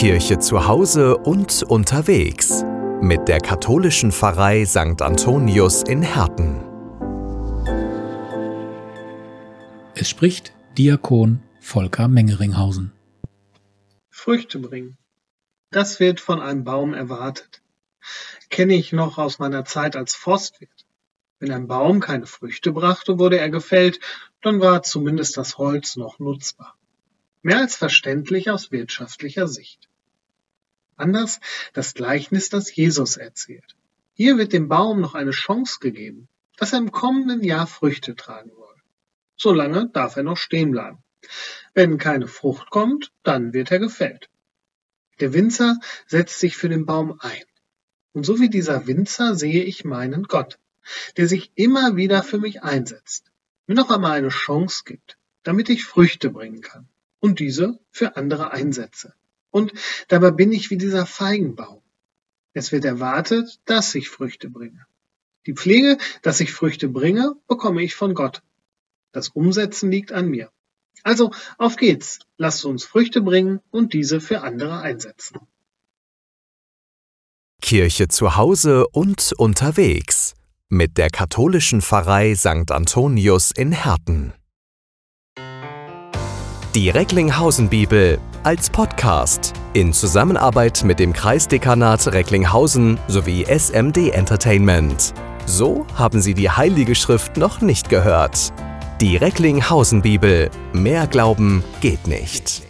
Kirche zu Hause und unterwegs mit der katholischen Pfarrei St. Antonius in Herten. Es spricht Diakon Volker Mengeringhausen. Früchte bringen. Das wird von einem Baum erwartet. Kenne ich noch aus meiner Zeit als Forstwirt. Wenn ein Baum keine Früchte brachte, wurde er gefällt, dann war zumindest das Holz noch nutzbar. Mehr als verständlich aus wirtschaftlicher Sicht. Anders das Gleichnis, das Jesus erzählt. Hier wird dem Baum noch eine Chance gegeben, dass er im kommenden Jahr Früchte tragen soll. Solange darf er noch stehen bleiben. Wenn keine Frucht kommt, dann wird er gefällt. Der Winzer setzt sich für den Baum ein. Und so wie dieser Winzer sehe ich meinen Gott, der sich immer wieder für mich einsetzt, mir noch einmal eine Chance gibt, damit ich Früchte bringen kann und diese für andere einsetze. Und dabei bin ich wie dieser Feigenbaum. Es wird erwartet, dass ich Früchte bringe. Die Pflege, dass ich Früchte bringe, bekomme ich von Gott. Das Umsetzen liegt an mir. Also auf geht's, lasst uns Früchte bringen und diese für andere einsetzen. Kirche zu Hause und unterwegs mit der katholischen Pfarrei St. Antonius in Herten. Die Recklinghausen Bibel als Podcast in Zusammenarbeit mit dem Kreisdekanat Recklinghausen sowie SMD Entertainment. So haben Sie die Heilige Schrift noch nicht gehört. Die Recklinghausen Bibel. Mehr Glauben geht nicht.